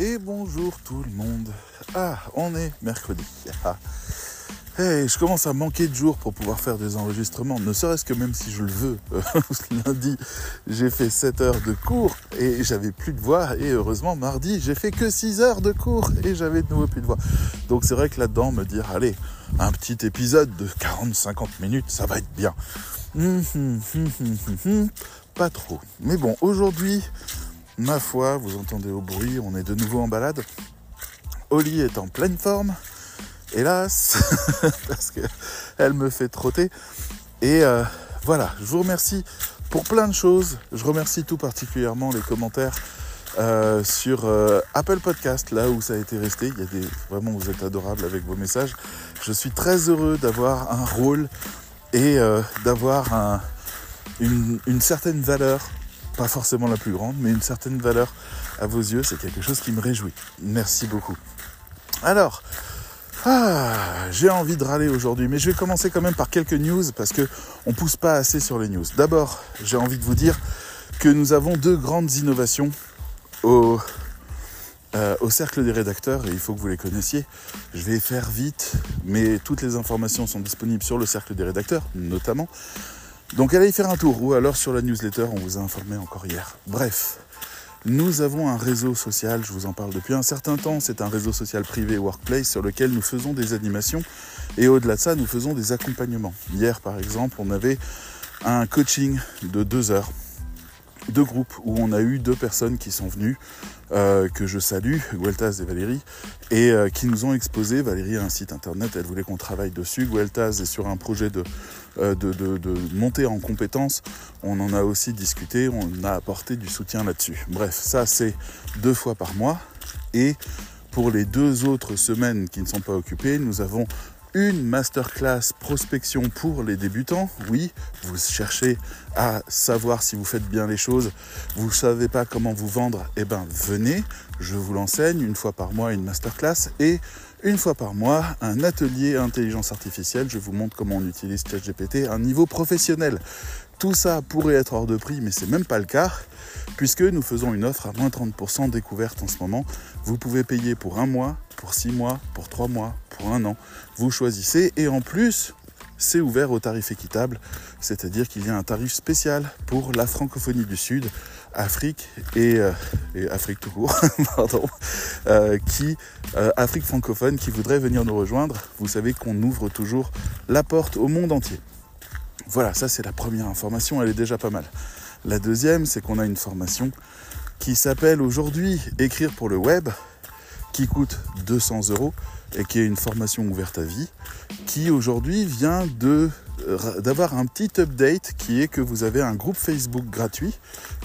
Et bonjour tout le monde. Ah, on est mercredi. Ah. Hey, je commence à manquer de jours pour pouvoir faire des enregistrements, ne serait-ce que même si je le veux. Lundi, j'ai fait 7 heures de cours et j'avais plus de voix. Et heureusement, mardi, j'ai fait que 6 heures de cours et j'avais de nouveau plus de voix. Donc c'est vrai que là-dedans, me dire, allez, un petit épisode de 40-50 minutes, ça va être bien. Hum, hum, hum, Pas trop. Mais bon, aujourd'hui, ma foi, vous entendez au bruit, on est de nouveau en balade. Oli est en pleine forme, hélas, parce qu'elle me fait trotter. Et euh, voilà, je vous remercie pour plein de choses. Je remercie tout particulièrement les commentaires euh, sur euh, Apple Podcast, là où ça a été resté. Il y a des, vraiment, vous êtes adorables avec vos messages. Je suis très heureux d'avoir un rôle et d'avoir une, une certaine valeur pas forcément la plus grande, mais une certaine valeur à vos yeux. C'est quelque chose qui me réjouit. Merci beaucoup. Alors, ah, j'ai envie de râler aujourd'hui, mais je vais commencer quand même par quelques news parce que on pousse pas assez sur les news. D'abord, j'ai envie de vous dire que nous avons deux grandes innovations au, euh, au cercle des rédacteurs et il faut que vous les connaissiez. Je vais faire vite, mais toutes les informations sont disponibles sur le cercle des rédacteurs, notamment. Donc allez y faire un tour, ou alors sur la newsletter, on vous a informé encore hier. Bref, nous avons un réseau social, je vous en parle depuis un certain temps, c'est un réseau social privé Workplace sur lequel nous faisons des animations et au-delà de ça, nous faisons des accompagnements. Hier par exemple, on avait un coaching de deux heures deux groupes où on a eu deux personnes qui sont venues, euh, que je salue, Gueltaz et Valérie, et euh, qui nous ont exposé. Valérie a un site internet, elle voulait qu'on travaille dessus. Gueltaz est sur un projet euh, de, de, montée en compétences. On en a aussi discuté, on a apporté du soutien là-dessus. Bref, ça c'est deux fois par mois. Et pour les deux autres semaines qui ne sont pas occupées, nous avons une masterclass prospection pour les débutants. Oui, vous cherchez à savoir si vous faites bien les choses, vous ne savez pas comment vous vendre, eh bien venez, je vous l'enseigne une fois par mois une masterclass et une fois par mois un atelier intelligence artificielle. Je vous montre comment on utilise ChatGPT à un niveau professionnel. Tout ça pourrait être hors de prix, mais c'est même pas le cas puisque nous faisons une offre à moins 30% découverte en ce moment. Vous pouvez payer pour un mois, pour six mois, pour trois mois, pour un an. Vous choisissez et en plus, c'est ouvert au tarif équitable, c'est-à-dire qu'il y a un tarif spécial pour la francophonie du Sud, Afrique et, euh, Afrique tout court, pardon, euh, qui euh, Afrique francophone qui voudrait venir nous rejoindre. Vous savez qu'on ouvre toujours la porte au monde entier. Voilà, ça c'est la première information, elle est déjà pas mal. La deuxième, c'est qu'on a une formation qui s'appelle aujourd'hui Écrire pour le web, qui coûte 200 euros et qui est une formation ouverte à vie, qui aujourd'hui vient de euh, d'avoir un petit update qui est que vous avez un groupe Facebook gratuit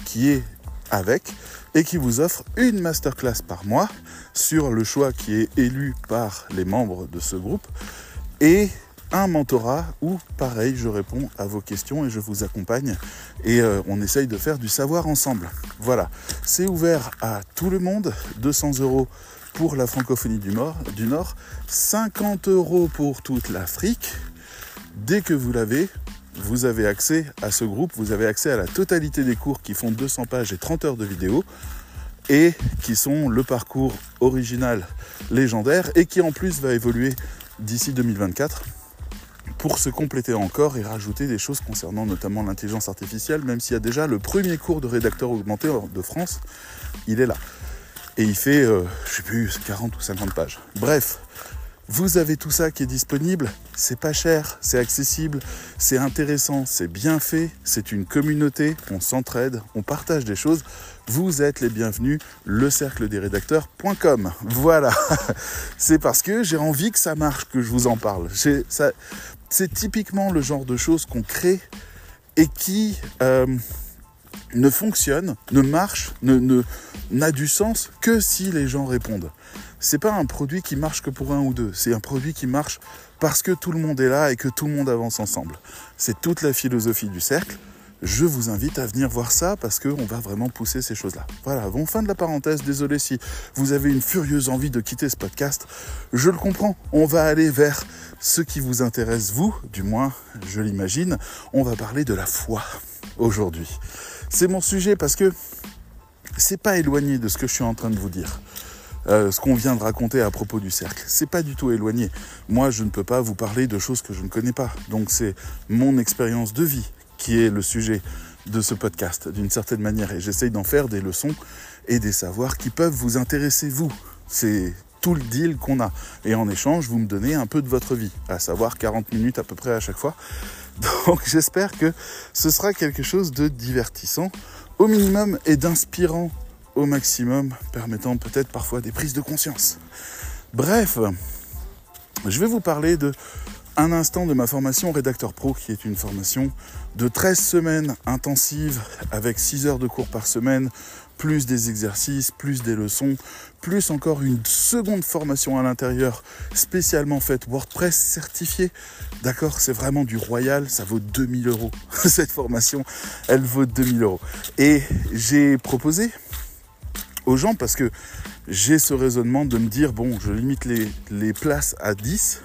qui est avec et qui vous offre une masterclass par mois sur le choix qui est élu par les membres de ce groupe et un mentorat où, pareil, je réponds à vos questions et je vous accompagne et euh, on essaye de faire du savoir ensemble. Voilà, c'est ouvert à tout le monde, 200 euros pour la francophonie du Nord, du Nord 50 euros pour toute l'Afrique. Dès que vous l'avez, vous avez accès à ce groupe, vous avez accès à la totalité des cours qui font 200 pages et 30 heures de vidéo et qui sont le parcours original légendaire et qui en plus va évoluer d'ici 2024 pour se compléter encore et rajouter des choses concernant notamment l'intelligence artificielle, même s'il y a déjà le premier cours de rédacteur augmenté de France, il est là. Et il fait, je euh, je sais plus, 40 ou 50 pages. Bref, vous avez tout ça qui est disponible, c'est pas cher, c'est accessible, c'est intéressant, c'est bien fait, c'est une communauté, on s'entraide, on partage des choses. Vous êtes les bienvenus, le cercle des rédacteurs.com. Voilà, c'est parce que j'ai envie que ça marche que je vous en parle. C'est typiquement le genre de choses qu'on crée et qui euh, ne fonctionne, ne marche, ne n'a du sens que si les gens répondent c'est pas un produit qui marche que pour un ou deux, c'est un produit qui marche parce que tout le monde est là et que tout le monde avance ensemble. C'est toute la philosophie du cercle. Je vous invite à venir voir ça parce qu'on va vraiment pousser ces choses-là. Voilà, bon, fin de la parenthèse. Désolé si vous avez une furieuse envie de quitter ce podcast. Je le comprends. On va aller vers ce qui vous intéresse, vous, du moins, je l'imagine. On va parler de la foi aujourd'hui. C'est mon sujet parce que c'est pas éloigné de ce que je suis en train de vous dire. euh, ce qu'on vient de raconter à propos du cercle. C'est pas du tout éloigné. Moi, je ne peux pas vous parler de choses que je ne connais pas. Donc c'est mon expérience de vie qui est le sujet de ce podcast, d'une certaine manière. Et j'essaye d'en faire des leçons et des savoirs qui peuvent vous intéresser, vous. C'est tout le deal qu'on a. Et en échange, vous me donnez un peu de votre vie, à savoir 40 minutes à peu près à chaque fois. Donc j'espère que ce sera quelque chose de divertissant au minimum et d'inspirant au maximum, permettant peut-être parfois des prises de conscience. Bref, je vais vous parler de un instant de ma formation rédacteur pro, qui est une formation de 13 semaines intensives avec 6 heures de cours par semaine, plus des exercices, plus des leçons, plus encore une seconde formation à l'intérieur spécialement faite WordPress certifiée. D'accord, c'est vraiment du royal, ça vaut 2000 euros. Cette formation, elle vaut 2000 euros. Et j'ai proposé aux gens parce que j'ai ce raisonnement de me dire, bon, je limite les, places à 10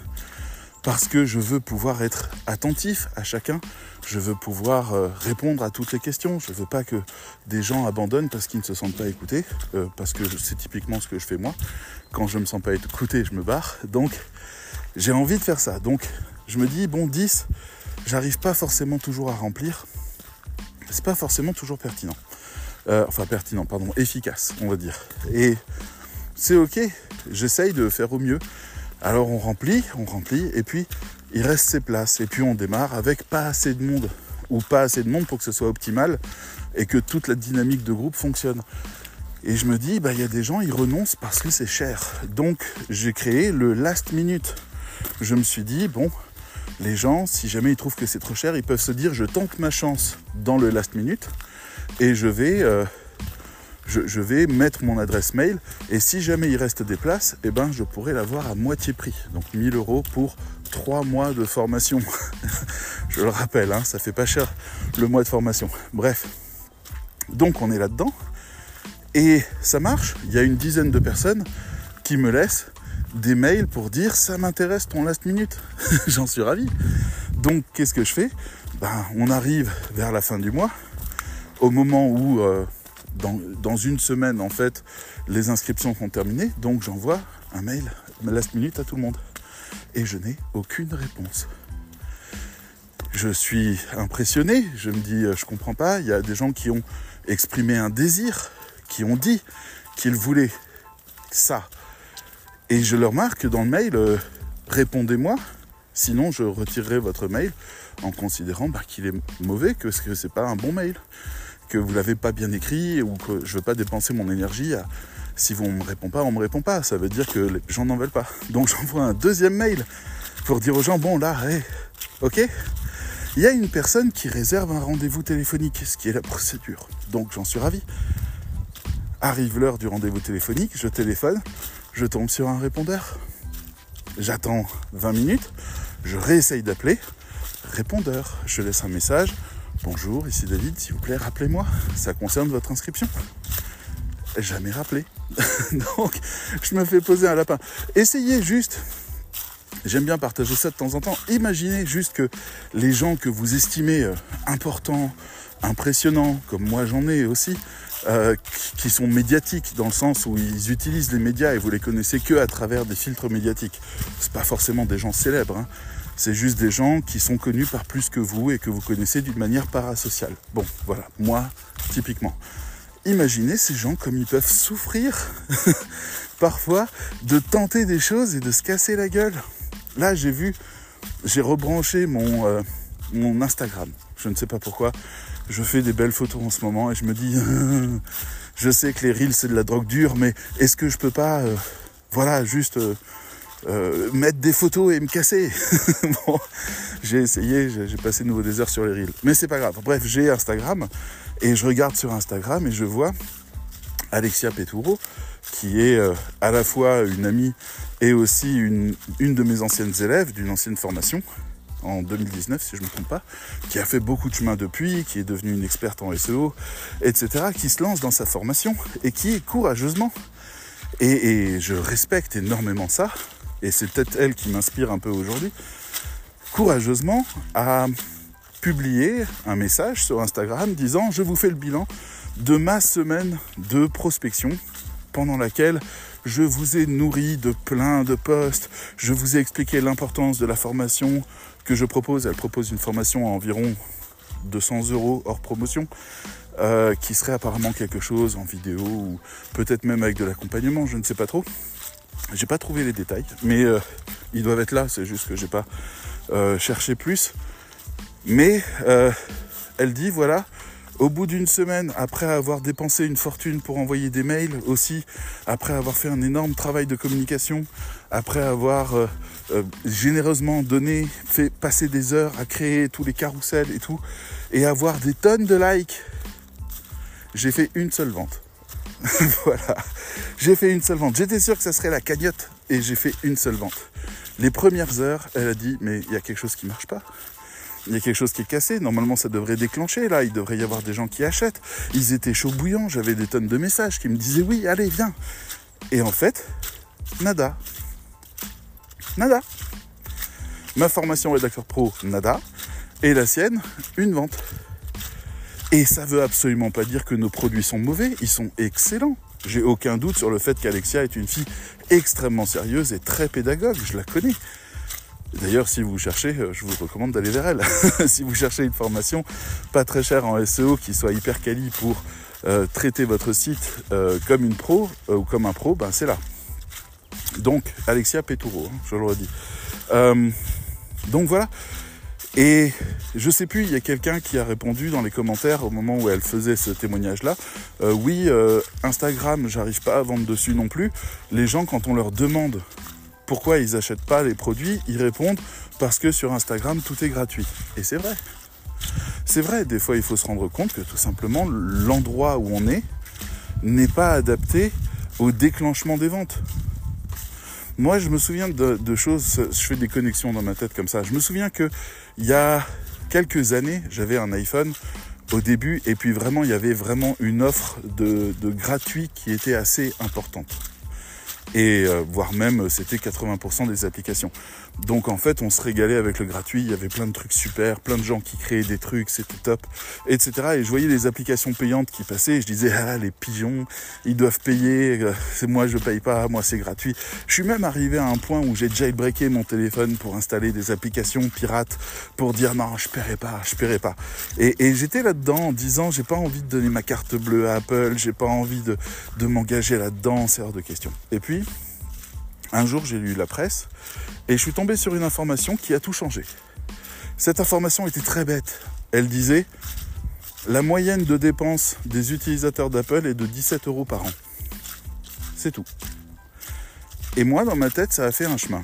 parce que je veux pouvoir être attentif à chacun, je veux pouvoir euh, répondre à toutes les questions, je veux pas que des gens abandonnent parce qu'ils ne se sentent pas écoutés, euh, parce que c'est typiquement ce que je fais moi. Quand je me sens pas écouté, je me barre. Donc j'ai envie de faire ça. Donc je me dis bon 10, j'arrive pas forcément toujours à remplir. C'est pas forcément toujours pertinent. Euh, enfin pertinent, pardon, efficace, on va dire. Et c'est ok, j'essaye de faire au mieux. Alors on remplit, on remplit, et puis il reste ses places. Et puis on démarre avec pas assez de monde, ou pas assez de monde pour que ce soit optimal, et que toute la dynamique de groupe fonctionne. Et je me dis, bah, il y a des gens, ils renoncent parce que c'est cher. Donc j'ai créé le last minute. Je me suis dit, bon, les gens, si jamais ils trouvent que c'est trop cher, ils peuvent se dire, je tente ma chance dans le last minute, et je vais... Euh, je, vais mettre mon adresse mail et si jamais il reste des places, eh ben, je pourrai l'avoir à moitié prix. Donc 1000 euros pour 3 mois de formation. je le rappelle, hein, ça fait pas cher le mois de formation. Bref, donc on est là-dedans et ça marche. Il y a une dizaine de personnes qui me laissent des mails pour dire ça m'intéresse ton last minute. J'en suis ravi. Donc qu'est-ce que je fais? Ben, On arrive vers la fin du mois, au moment où... Euh, dans, une semaine, en fait, les inscriptions sont terminées. Donc j'envoie un mail last minute à tout le monde. Et je n'ai aucune réponse. Je suis impressionné. Je me dis, euh, je comprends pas. Il y a des gens qui ont exprimé un désir, qui ont dit qu'ils voulaient ça. Et je leur marque dans le mail, euh, répondez-moi, sinon je retirerai votre mail en considérant bah, qu'il est mauvais, que ce n'est pas un bon mail que vous l'avez pas bien écrit ou que je veux pas dépenser mon énergie à si on me répond pas, on me répond pas. Ça veut dire que les gens n'en veulent pas. Donc j'envoie un deuxième mail pour dire aux gens bon là, ok? Il y a une personne qui réserve un rendez-vous téléphonique, ce qui est la procédure. Donc j'en suis ravi. Arrive l'heure du rendez-vous téléphonique, je téléphone, je tombe sur un répondeur. J'attends 20 minutes, je réessaye d'appeler. Répondeur, je laisse un message, Bonjour, ici David, s'il vous plaît, rappelez-moi, ça concerne votre inscription. Jamais rappelé. Donc, je me fais poser un lapin. Essayez juste, j'aime bien partager ça de temps en temps, imaginez juste que les gens que vous estimez euh, importants, impressionnants, comme moi j'en ai aussi, euh, qui sont médiatiques dans le sens où ils utilisent les médias et vous les connaissez que à travers des filtres médiatiques. C'est pas forcément des gens célèbres. Hein. C'est juste des gens qui sont connus par plus que vous et que vous connaissez d'une manière parasociale. Bon, voilà, moi, typiquement. Imaginez ces gens comme ils peuvent souffrir parfois de tenter des choses et de se casser la gueule. Là, j'ai vu, j'ai rebranché mon, euh, mon Instagram. Je ne sais pas pourquoi. Je fais des belles photos en ce moment et je me dis, je sais que les reels c'est de la drogue dure, mais est-ce que je peux pas, euh, voilà, juste euh, mettre des photos et me casser. bon, j'ai essayé, j'ai passé de nouveau des heures sur les reels. Mais c'est pas grave. Bref, j'ai Instagram et je regarde sur Instagram et je vois Alexia Petouro, qui est euh, à la fois une amie et aussi une, une de mes anciennes élèves d'une ancienne formation en 2019 si je ne me trompe pas, qui a fait beaucoup de chemin depuis, qui est devenue une experte en SEO, etc., qui se lance dans sa formation et qui courageusement, et je respecte énormément ça, et c'est peut-être elle qui m'inspire un peu aujourd'hui, courageusement a publié un message sur Instagram disant je vous fais le bilan de ma semaine de prospection pendant laquelle je vous ai nourri de plein de posts, je vous ai expliqué l'importance de la formation que je propose. Elle propose une formation à environ 200 euros hors promotion, euh, qui serait apparemment quelque chose en vidéo ou peut-être même avec de l'accompagnement, je ne sais pas trop. J'ai pas trouvé les détails, mais euh, ils doivent être là, c'est juste que j'ai pas euh, cherché plus. Mais elle dit voilà, au bout d'une semaine, après avoir dépensé une fortune pour envoyer des mails aussi, après avoir fait un énorme travail de communication, après avoir euh, euh, généreusement donné, fait passer des heures à créer tous les carousels et tout, et avoir des tonnes de likes, j'ai fait une seule vente. voilà, j'ai fait une seule vente. J'étais sûr que ça serait la cagnotte et j'ai fait une seule vente. Les premières heures, elle a dit mais il y a quelque chose qui marche pas il y a quelque chose qui est cassé. Normalement, ça devrait déclencher. Là, il devrait y avoir des gens qui achètent. Ils étaient chauds bouillants. J'avais des tonnes de messages qui me disaient oui, allez, viens. Et en fait, nada. Nada. Ma formation rédacteur pro, nada. Et la sienne, une vente. Et ça veut absolument pas dire que nos produits sont mauvais. Ils sont excellents. J'ai aucun doute sur le fait qu'Alexia est une fille extrêmement sérieuse et très pédagogue. Je la connais. D'ailleurs, si vous cherchez, euh, je vous recommande d'aller vers elle. si vous cherchez une formation pas très chère en SEO qui soit hyper quali pour euh, traiter votre site euh, comme une pro ou comme un pro, ben c'est là. Donc, Alexia Peturo, hein, je le redis. donc voilà. Et je sais plus, il y a quelqu'un qui a répondu dans les commentaires au moment où elle faisait ce témoignage-là. oui, Instagram, j'arrive pas à vendre dessus non plus. Les gens, quand on leur demande pourquoi ils n'achètent pas les produits Ils répondent parce que sur Instagram, tout est gratuit. Et c'est vrai. C'est vrai, des fois, il faut se rendre compte que tout simplement, l'endroit où on est n'est pas adapté au déclenchement des ventes. Moi, je me souviens de, choses, je fais des connexions dans ma tête comme ça. Je me souviens que il y a quelques années, j'avais un iPhone au début, et puis vraiment, il y avait vraiment une offre de gratuit qui était assez importante et euh, voire même c'était 80% des applications. Donc en fait on se régalait avec le gratuit, il y avait plein de trucs super, plein de gens qui créaient des trucs, c'était top, etc. Et je voyais les applications payantes qui passaient et je disais ah les pigeons, ils doivent payer, euh, c'est moi je paye pas, moi c'est gratuit. Je suis même arrivé à un point où j'ai jailbreaké mon téléphone pour installer des applications pirates pour dire non je paierai pas, je paierai pas. Et, et j'étais là-dedans en disant j'ai pas envie de donner ma carte bleue à Apple, j'ai pas envie de, de m'engager là-dedans, c'est hors de question. Et puis un jour, j'ai lu la presse et je suis tombé sur une information qui a tout changé. Cette information était très bête. Elle disait la moyenne de dépenses des utilisateurs d'Apple est de 17 euros par an. C'est tout. Et moi, dans ma tête, ça a fait un chemin.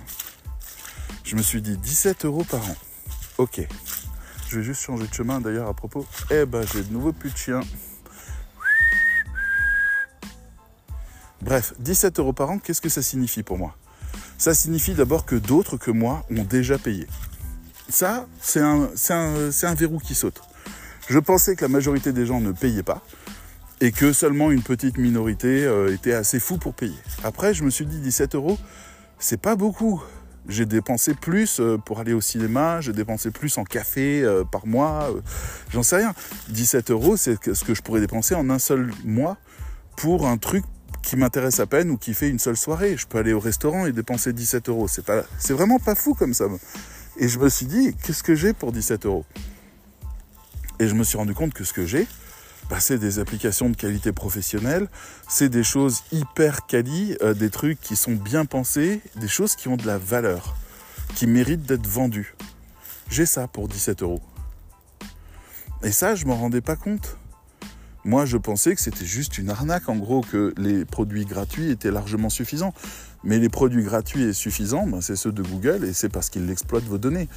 Je me suis dit 17 euros par an. Ok. Je vais juste changer de chemin d'ailleurs à propos. Eh ben, j'ai de nouveau plus de chien. Bref, 17 euros par an, qu'est-ce que ça signifie pour moi? Ça signifie d'abord que d'autres que moi ont déjà payé. Ça, c'est un, verrou qui saute. Je pensais que la majorité des gens ne payaient pas et que seulement une petite minorité euh, était assez fou pour payer. Après, je me suis dit 17 euros, c'est pas beaucoup. J'ai dépensé plus euh, pour aller au cinéma, j'ai dépensé plus en café euh, par mois, j'en sais rien. 17 euros, c'est ce que je pourrais dépenser en un seul mois pour un truc qui m'intéresse à peine ou qui fait une seule soirée. Je peux aller au restaurant et dépenser 17 euros. C'est pas, c'est vraiment pas fou comme ça. Et je me suis dit, qu'est-ce que j'ai pour 17 euros? Et je me suis rendu compte que ce que j'ai, bah, c'est des applications de qualité professionnelle, c'est des choses hyper quali, euh, des trucs qui sont bien pensés, des choses qui ont de la valeur, qui méritent d'être vendues. J'ai ça pour 17 euros. Et ça, je m'en rendais pas compte. Moi, je pensais que c'était juste une arnaque, en gros, que les produits gratuits étaient largement suffisants. Mais les produits gratuits et suffisants, ben, c'est ceux de Google et c'est parce qu'ils exploitent vos données.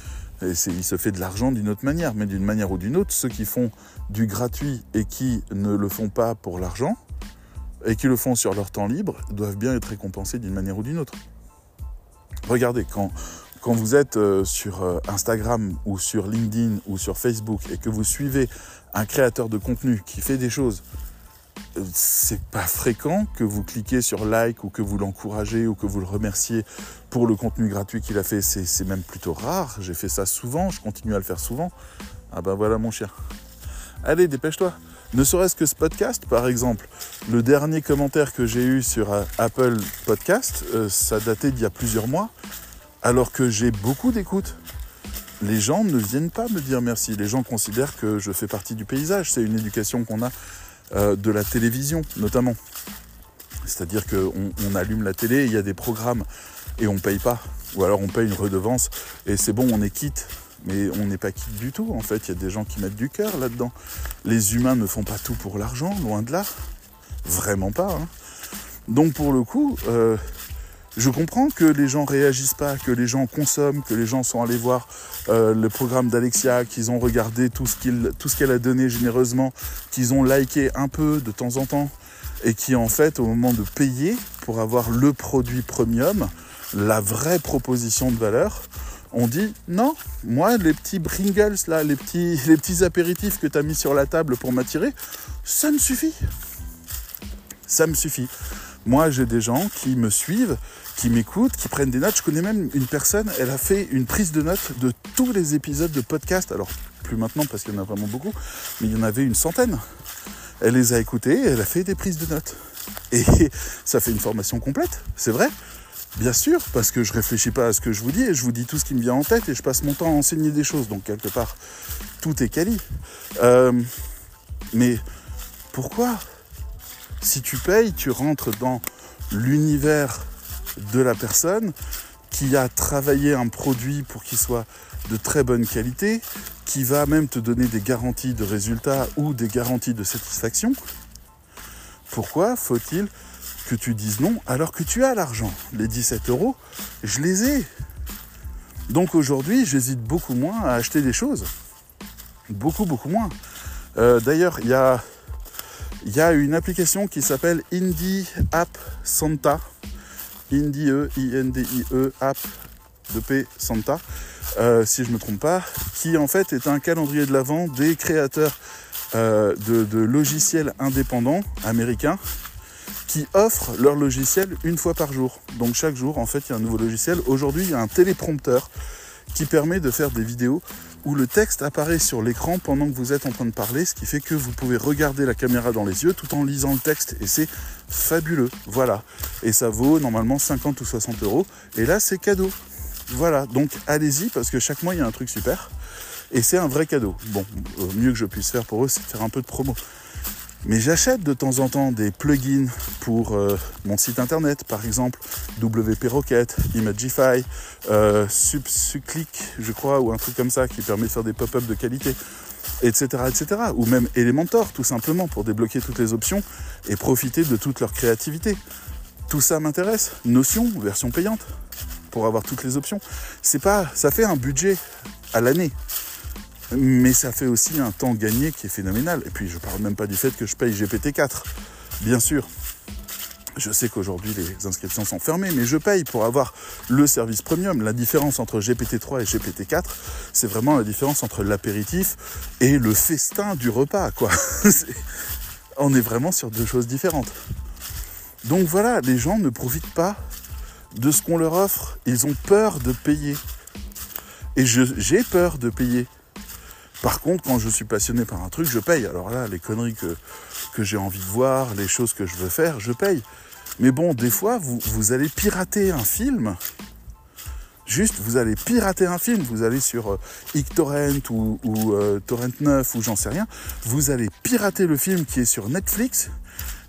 Et il se fait de l'argent d'une autre manière. Mais d'une manière ou d'une autre, ceux qui font du gratuit et qui ne le font pas pour l'argent et qui le font sur leur temps libre doivent bien être récompensés d'une manière ou d'une autre. Regardez, quand, quand vous êtes euh, sur euh, Instagram ou sur LinkedIn ou sur Facebook et que vous suivez un créateur de contenu qui fait des choses, euh, c'est pas fréquent que vous cliquez sur like ou que vous l'encouragez ou que vous le remerciez pour le contenu gratuit qu'il a fait. C'est même plutôt rare. J'ai fait ça souvent, je continue à le faire souvent. Ah ben voilà mon chien. Allez, dépêche-toi. Ne serait-ce que ce podcast, par exemple, le dernier commentaire que j'ai eu sur Apple Podcast, ça datait d'il y a plusieurs mois, alors que j'ai beaucoup d'écoutes. Les gens ne viennent pas me dire merci. Les gens considèrent que je fais partie du paysage. C'est une éducation qu'on a euh, de la télévision, notamment. C'est-à-dire qu'on on allume la télé, il y a des programmes et on ne paye pas. Ou alors on paye une redevance et c'est bon, on est quitte. Mais on n'est pas quitte du tout, en fait. Il y a des gens qui mettent du cœur là-dedans. Les humains ne font pas tout pour l'argent, loin de là. Vraiment pas. Hein. Donc pour le coup, euh, je comprends que les gens réagissent pas, que les gens consomment, que les gens sont allés voir euh, le programme d'Alexia, qu'ils ont regardé tout ce qu'elle a donné généreusement, qu'ils ont liké un peu de temps en temps, et qui en fait, au moment de payer pour avoir le produit premium, la vraie proposition de valeur, on dit non, moi les petits Pringles là, les petits, les petits apéritifs que tu as mis sur la table pour m'attirer, ça me suffit. Ça me suffit. Moi j'ai des gens qui me suivent, qui m'écoutent, qui prennent des notes. Je connais même une personne, elle a fait une prise de notes de tous les épisodes de podcast. Alors plus maintenant parce qu'il y en a vraiment beaucoup, mais il y en avait une centaine. Elle les a écoutés, elle a fait des prises de notes. Et ça fait une formation complète, c'est vrai. Bien sûr, parce que je réfléchis pas à ce que je vous dis et je vous dis tout ce qui me vient en tête et je passe mon temps à enseigner des choses. Donc quelque part, tout est quali. Euh, mais pourquoi Si tu payes, tu rentres dans l'univers de la personne qui a travaillé un produit pour qu'il soit de très bonne qualité, qui va même te donner des garanties de résultats ou des garanties de satisfaction. Pourquoi faut-il que tu dises non alors que tu as l'argent? Les 17 euros, je les ai. Donc aujourd'hui, j'hésite beaucoup moins à acheter des choses. Beaucoup, beaucoup moins. Euh, d'ailleurs, il y a, y a une application qui s'appelle Indie App Santa. Indie E, I-N-D-I-E, App de P Santa, euh, si je ne me trompe pas, qui en fait est un calendrier de l'avant des créateurs euh, de, logiciels indépendants américains qui offrent leur logiciel une fois par jour. Donc chaque jour, en fait, il y a un nouveau logiciel. Aujourd'hui, il y a un téléprompteur qui permet de faire des vidéos où le texte apparaît sur l'écran pendant que vous êtes en train de parler, ce qui fait que vous pouvez regarder la caméra dans les yeux tout en lisant le texte. Et c'est fabuleux. Voilà. Et ça vaut normalement 50 ou 60 euros. Et là, c'est cadeau. Voilà. Donc allez-y parce que chaque mois, il y a un truc super. Et c'est un vrai cadeau. Bon, euh, mieux que je puisse faire pour eux, c'est de faire un peu de promo. Mais j'achète de temps en temps des plugins pour euh, mon site internet, par exemple WP Rocket, Imagify, euh, Subclick, je crois, ou un truc comme ça qui permet de faire des pop-up de qualité, etc., etc. Ou même Elementor, tout simplement, pour débloquer toutes les options et profiter de toute leur créativité. Tout ça m'intéresse. Notion, version payante, pour avoir toutes les options. C'est pas, ça fait un budget à l'année mais ça fait aussi un temps gagné qui est phénoménal. Et puis je parle même pas du fait que je paye GPT-4, bien sûr. Je sais qu'aujourd'hui les inscriptions sont fermées, mais je paye pour avoir le service premium. La différence entre GPT-3 et GPT-4, c'est vraiment la différence entre l'apéritif et le festin du repas, quoi. On est vraiment sur deux choses différentes. Donc voilà, les gens ne profitent pas de ce qu'on leur offre. Ils ont peur de payer. Et j'ai peur de payer. Par contre, quand je suis passionné par un truc, je paye. Alors là, les conneries que, j'ai envie de voir, les choses que je veux faire, je paye. Mais bon, des fois, vous, allez pirater un film. Juste, vous allez pirater un film. Vous allez sur euh, ou, ou euh, Torrent 9 ou j'en sais rien. Vous allez pirater le film qui est sur Netflix.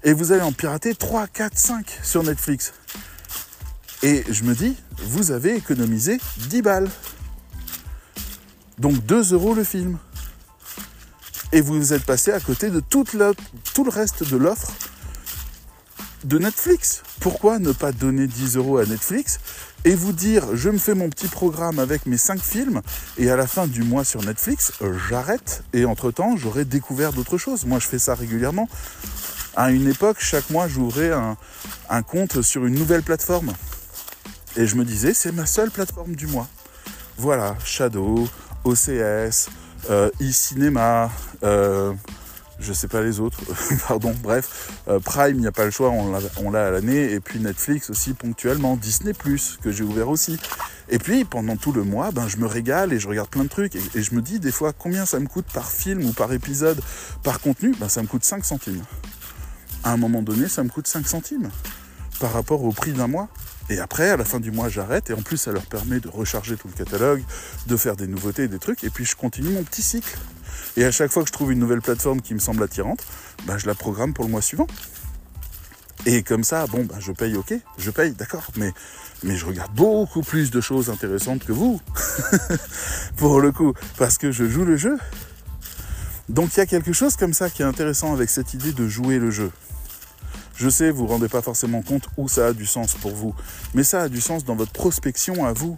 Et vous allez en pirater 3, 4, 5 sur Netflix. Et je me dis, vous avez économisé 10 balles. Donc 2 euros le film. Et vous êtes passé à côté de tout le reste de l'offre de Netflix. Pourquoi ne pas donner 10 euros à Netflix et vous dire je me fais mon petit programme avec mes 5 films et à la fin du mois sur Netflix, j'arrête et entre-temps j'aurai découvert d'autres choses. Moi je fais ça régulièrement. À une époque, chaque mois j'ouvrais un compte sur une nouvelle plateforme. Et je me disais c'est ma seule plateforme du mois. Voilà, Shadow, OCS, euh, e-cinéma, euh, Je sais pas les autres, pardon, bref. Euh, Prime, il n'y a pas le choix, on l'a à l'année. Et puis Netflix aussi ponctuellement. Disney que j'ai ouvert aussi. Et puis pendant tout le mois, ben, je me régale et je regarde plein de trucs. Et, et je me dis des fois combien ça me coûte par film ou par épisode, par contenu. Ben, ça me coûte 5 centimes. À un moment donné, ça me coûte 5 centimes par rapport au prix d'un mois. Et après, à la fin du mois, j'arrête. Et en plus, ça leur permet de recharger tout le catalogue, de faire des nouveautés, des trucs. Et puis, je continue mon petit cycle. Et à chaque fois que je trouve une nouvelle plateforme qui me semble attirante, bah, je la programme pour le mois suivant. Et comme ça, bon, bah, je paye, ok, je paye, d'accord. Mais, mais je regarde beaucoup plus de choses intéressantes que vous. pour le coup. Parce que je joue le jeu. Donc il y a quelque chose comme ça qui est intéressant avec cette idée de jouer le jeu. Je sais, vous ne vous rendez pas forcément compte où ça a du sens pour vous, mais ça a du sens dans votre prospection à vous.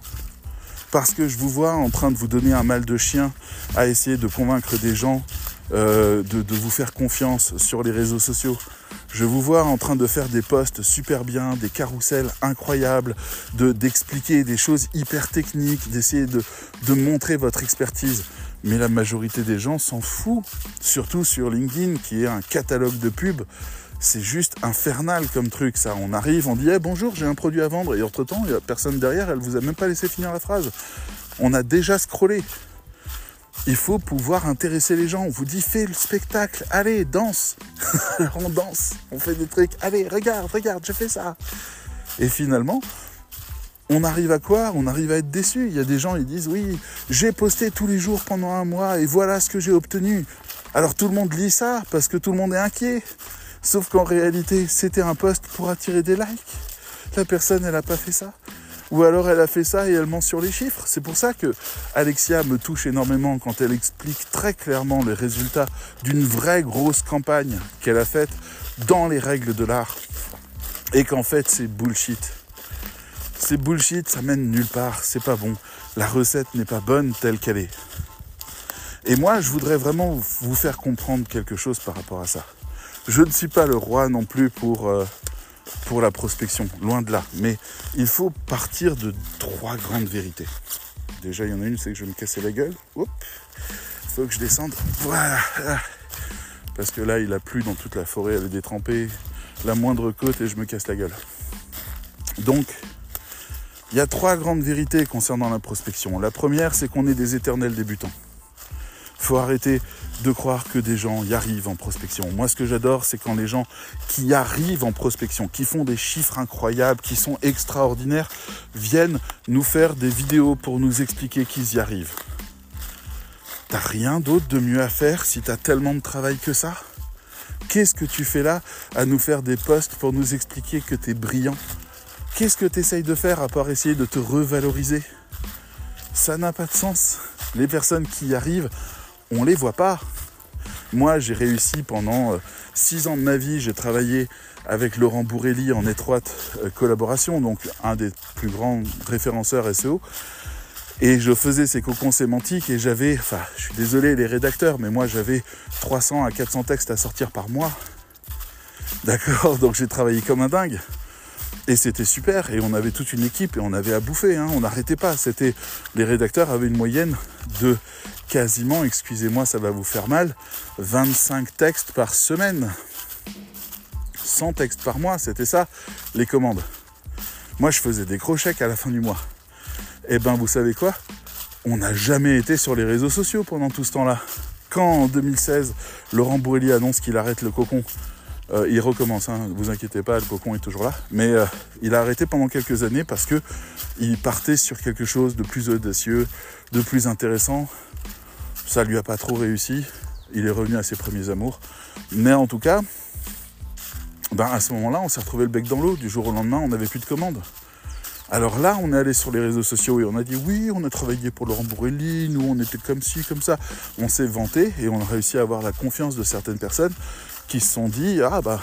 Parce que je vous vois en train de vous donner un mal de chien à essayer de convaincre des gens euh, de, vous faire confiance sur les réseaux sociaux. Je vous vois en train de faire des posts super bien, des carousels incroyables, d'expliquer des choses hyper techniques, d'essayer de, de montrer votre expertise. Mais la majorité des gens s'en fout, surtout sur LinkedIn qui est un catalogue de pubs c'est juste infernal comme truc, ça. On arrive, on dit eh, bonjour, j'ai un produit à vendre, et entre-temps, il n'y a personne derrière, elle vous a même pas laissé finir la phrase. On a déjà scrollé. Il faut pouvoir intéresser les gens. On vous dit fais le spectacle, allez, danse. on danse, on fait des trucs, allez, regarde, regarde, je fais ça. Et finalement, on arrive à quoi? On arrive à être déçu. Il y a des gens, ils disent oui, j'ai posté tous les jours pendant un mois et voilà ce que j'ai obtenu. Alors tout le monde lit ça parce que tout le monde est inquiet. Sauf qu'en réalité, c'était un post pour attirer des likes. La personne, elle n'a pas fait ça. Ou alors elle a fait ça et elle ment sur les chiffres. C'est pour ça que Alexia me touche énormément quand elle explique très clairement les résultats d'une vraie grosse campagne qu'elle a faite dans les règles de l'art. Et qu'en fait, c'est bullshit. C'est bullshit, ça mène nulle part, c'est pas bon. La recette n'est pas bonne telle qu'elle est. Et moi, je voudrais vraiment vous faire comprendre quelque chose par rapport à ça. Je ne suis pas le roi non plus pour, euh, pour la prospection, loin de là. Mais il faut partir de trois grandes vérités. Déjà, il y en a une, c'est que je vais me casser la gueule. Il faut que je descende. Voilà. Parce que là, il a plu dans toute la forêt, elle est détrempée. La moindre côte et je me casse la gueule. Donc, il y a trois grandes vérités concernant la prospection. La première, c'est qu'on est des éternels débutants faut arrêter de croire que des gens y arrivent en prospection. Moi, ce que j'adore, c'est quand les gens qui arrivent en prospection, qui font des chiffres incroyables, qui sont extraordinaires, viennent nous faire des vidéos pour nous expliquer qu'ils y arrivent. T'as rien d'autre de mieux à faire si t'as tellement de travail que ça? Qu'est-ce que tu fais là à nous faire des posts pour nous expliquer que t'es brillant? Qu'est-ce que tu essayes de faire à part essayer de te revaloriser? Ça n'a pas de sens. Les personnes qui y arrivent on les voit pas. Moi, j'ai réussi pendant euh, six ans de ma vie, j'ai travaillé avec Laurent Bourrelli en étroite euh, collaboration, donc un des plus grands référenceurs SEO. Et je faisais ces cocons sémantiques et j'avais, enfin, je suis désolé les rédacteurs, mais moi j'avais 300 à 400 textes à sortir par mois. D'accord? Donc j'ai travaillé comme un dingue. Et c'était super, et on avait toute une équipe, et on avait à bouffer, hein. on n'arrêtait pas. C'était Les rédacteurs avaient une moyenne de quasiment, excusez-moi, ça va vous faire mal, 25 textes par semaine. 100 textes par mois, c'était ça, les commandes. Moi, je faisais des crochets à la fin du mois. Eh ben, vous savez quoi? On n'a jamais été sur les réseaux sociaux pendant tout ce temps-là. Quand en 2016, Laurent Bourrelli annonce qu'il arrête le cocon euh, il recommence, hein, vous inquiétez pas, le cocon est toujours là. Mais euh, il a arrêté pendant quelques années parce que il partait sur quelque chose de plus audacieux, de plus intéressant. Ça lui a pas trop réussi. Il est revenu à ses premiers amours. Mais en tout cas, ben à ce moment-là, on s'est retrouvé le bec dans l'eau. Du jour au lendemain, on n'avait plus de commandes. Alors là, on est allé sur les réseaux sociaux et on a dit oui, on a travaillé pour Laurent Bourrelli, nous on était comme ci, comme ça. On s'est vanté et on a réussi à avoir la confiance de certaines personnes qui se sont dit ah bah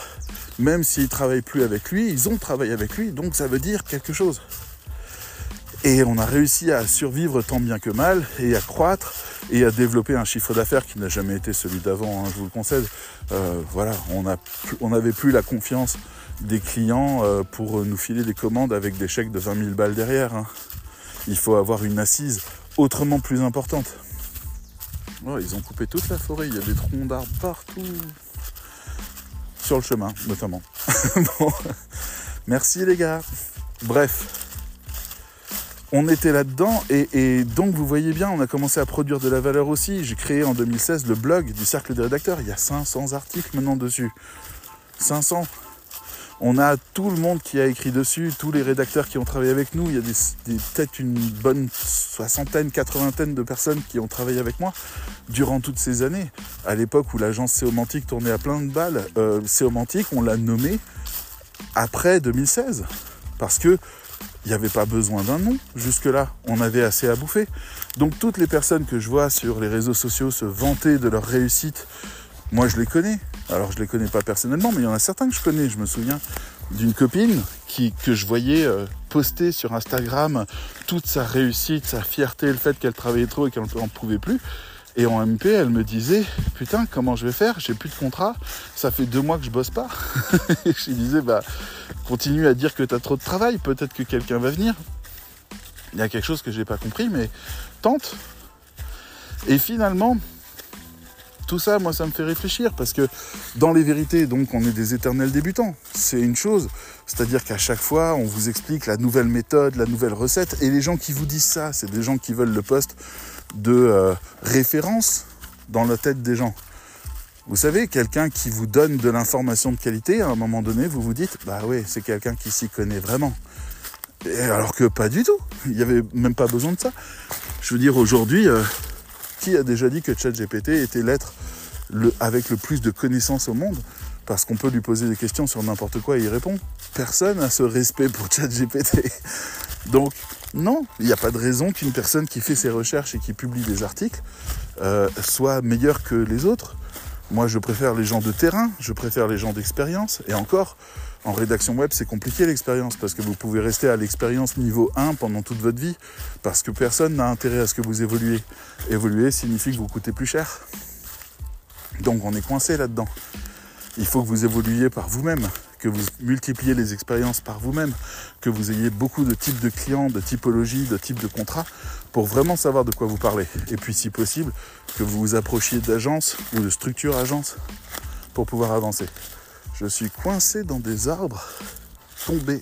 même s'ils travaillent plus avec lui, ils ont travaillé avec lui, donc ça veut dire quelque chose. Et on a réussi à survivre tant bien que mal et à croître et à développer un chiffre d'affaires qui n'a jamais été celui d'avant, hein, je vous le concède. Euh, voilà, on n'avait plus la confiance des clients euh, pour nous filer des commandes avec des chèques de 20 000 balles derrière. Hein. Il faut avoir une assise autrement plus importante. Oh, ils ont coupé toute la forêt, il y a des troncs d'arbres partout. Sur le chemin, notamment. Merci les gars. Bref, on était là-dedans et, donc vous voyez bien, on a commencé à produire de la valeur aussi. J'ai créé en 2016 le blog du Cercle des rédacteurs. Il y a 500 articles maintenant dessus. 500. On a tout le monde qui a écrit dessus, tous les rédacteurs qui ont travaillé avec nous. Il y a peut-être une bonne soixantaine, quatre-vingtaine de personnes qui ont travaillé avec moi durant toutes ces années. À l'époque où l'agence Séomantique tournait à plein de balles, euh, Séomantique, on l'a nommé après 2016. Parce que il n'y avait pas besoin d'un nom jusque-là, on avait assez à bouffer. Donc toutes les personnes que je vois sur les réseaux sociaux se vanter de leur réussite, moi je les connais. Alors je les connais pas personnellement, mais il y en a certains que je connais. Je me souviens d'une copine qui, que je voyais euh, poster sur Instagram toute sa réussite, sa fierté, le fait qu'elle travaillait trop et qu'elle n'en pouvait plus. Et en MP, elle me disait Putain, comment je vais faire? J'ai plus de contrat, ça fait deux mois que je bosse pas. je lui disais Bah, continue à dire que tu as trop de travail, peut-être que quelqu'un va venir. Il y a quelque chose que j'ai pas compris, mais tente. Et finalement, tout ça, moi, ça me fait réfléchir parce que dans les vérités, donc, on est des éternels débutants. C'est une chose. C'est-à-dire qu'à chaque fois, on vous explique la nouvelle méthode, la nouvelle recette. Et les gens qui vous disent ça, c'est des gens qui veulent le poste de euh, référence dans la tête des gens. Vous savez, quelqu'un qui vous donne de l'information de qualité, à un moment donné, vous vous dites, bah oui, c'est quelqu'un qui s'y connaît vraiment. Et alors que pas du tout. Il n'y avait même pas besoin de ça. Je veux dire, aujourd'hui, euh, qui a déjà dit que ChatGPT était l'être avec le plus de connaissances au monde? Parce qu'on peut lui poser des questions sur n'importe quoi et il répond. Personne n'a ce respect pour ChatGPT. Donc, non, il n'y a pas de raison qu'une personne qui fait ses recherches et qui publie des articles euh, soit meilleure que les autres. Moi, je préfère les gens de terrain, je préfère les gens d'expérience. Et encore, en rédaction web, c'est compliqué l'expérience parce que vous pouvez rester à l'expérience niveau 1 pendant toute votre vie parce que personne n'a intérêt à ce que vous évoluez. Évoluer signifie que vous coûtez plus cher. Donc on est coincé là-dedans. Il faut que vous évoluiez par vous-même que vous multipliez les expériences par vous-même, que vous ayez beaucoup de types de clients, de typologies, de types de contrats, pour vraiment savoir de quoi vous parlez. Et puis si possible, que vous vous approchiez d'agences ou de structures agences pour pouvoir avancer. Je suis coincé dans des arbres tombés.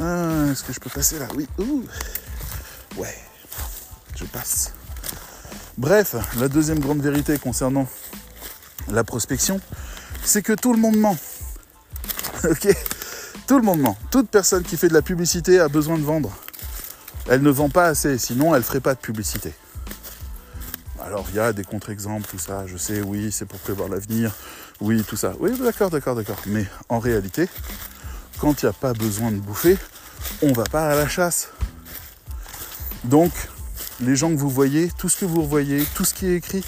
Ah, est-ce que je peux passer là? Oui. Ouh. Ouais. Je passe. Bref, la deuxième grande vérité concernant la prospection, c'est que tout le monde ment. ok Tout le monde ment. Toute personne qui fait de la publicité a besoin de vendre. Elle ne vend pas assez, sinon elle ne ferait pas de publicité. Alors il y a des contre-exemples, tout ça, je sais, oui, c'est pour prévoir l'avenir, oui, tout ça. Oui, d'accord, d'accord, d'accord. Mais en réalité, quand il n'y a pas besoin de bouffer, on va pas à la chasse. Donc, les gens que vous voyez, tout ce que vous voyez, tout ce qui est écrit,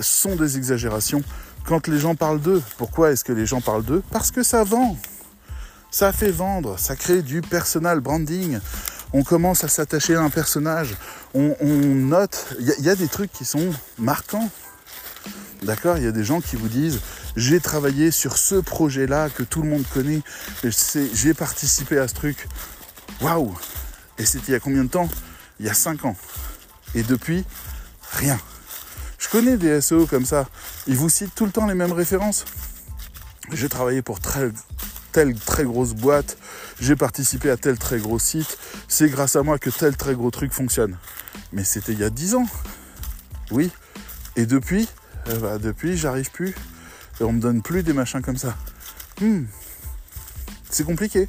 sont des exagérations quand les gens parlent d'eux. Pourquoi est-ce que les gens parlent d'eux? Parce que ça vend. Ça fait vendre, ça crée du personal branding. On commence à s'attacher à un personnage. On, note. Il y, a des trucs qui sont marquants. D'accord Il y a des gens qui vous disent j'ai travaillé sur ce projet-là que tout le monde connaît. J'ai participé à ce truc. Waouh Et c'était il y a combien de temps? Il y a 5 ans. Et depuis, rien. Je connais des SEO comme ça. Ils vous citent tout le temps les mêmes références? J'ai travaillé pour telle très grosse boîte. J'ai participé à tel très gros site. C'est grâce à moi que tel très gros truc fonctionne. Mais c'était il y a 10 ans. Oui. Et depuis, ben, depuis, j'arrive plus. Et on me donne plus des machins comme ça. Hmm. C'est compliqué.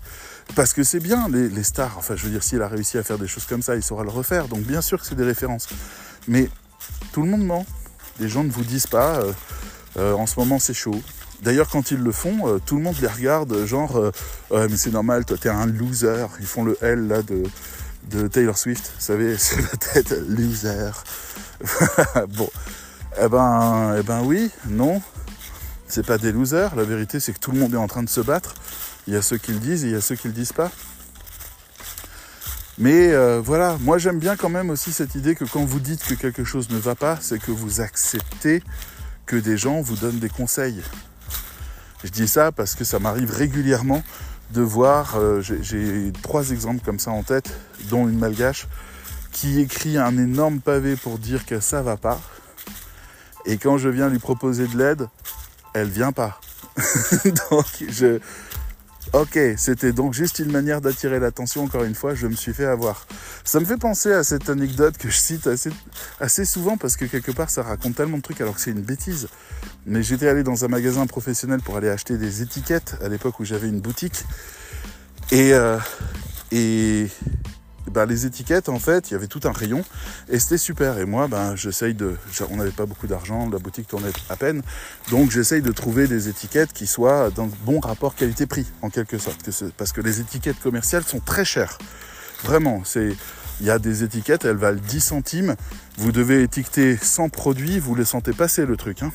Parce que c'est bien, les, les, stars. Enfin, je veux dire, s'il a réussi à faire des choses comme ça, il saura le refaire. Donc, bien sûr que c'est des références. Mais tout le monde ment. Les gens ne vous disent pas, euh, euh, en ce moment c'est chaud. D'ailleurs, quand ils le font, euh, tout le monde les regarde, genre, mais c'est normal, toi t'es un loser. Ils font le L là de, Taylor Swift, vous savez, c'est la tête loser. bon, eh ben, eh ben oui, non, c'est pas des losers. La vérité, c'est que tout le monde est en train de se battre. Il y a ceux qui le disent et il y a ceux qui le disent pas. Mais euh, voilà, moi j'aime bien quand même aussi cette idée que quand vous dites que quelque chose ne va pas, c'est que vous acceptez que des gens vous donnent des conseils. Je dis ça parce que ça m'arrive régulièrement de voir, euh, j'ai trois exemples comme ça en tête, dont une malgache qui écrit un énorme pavé pour dire que ça va pas. Et quand je viens lui proposer de l'aide, elle vient pas. donc je, Ok, c'était donc juste une manière d'attirer l'attention, encore une fois, je me suis fait avoir. Ça me fait penser à cette anecdote que je cite assez, souvent parce que quelque part ça raconte tellement de trucs alors que c'est une bêtise. Mais j'étais allé dans un magasin professionnel pour aller acheter des étiquettes à l'époque où j'avais une boutique. Et, euh, et ben, les étiquettes, en fait, il y avait tout un rayon et c'était super. Et moi, ben, j'essaye de. On n'avait pas beaucoup d'argent, la boutique tournait à peine. Donc, j'essaye de trouver des étiquettes qui soient dans bon rapport qualité-prix, en quelque sorte. Parce que les étiquettes commerciales sont très chères. Vraiment, c'est. Il y a des étiquettes, elles valent 10 centimes. Vous devez étiqueter 100 produits, vous les sentez passer le truc. Hein.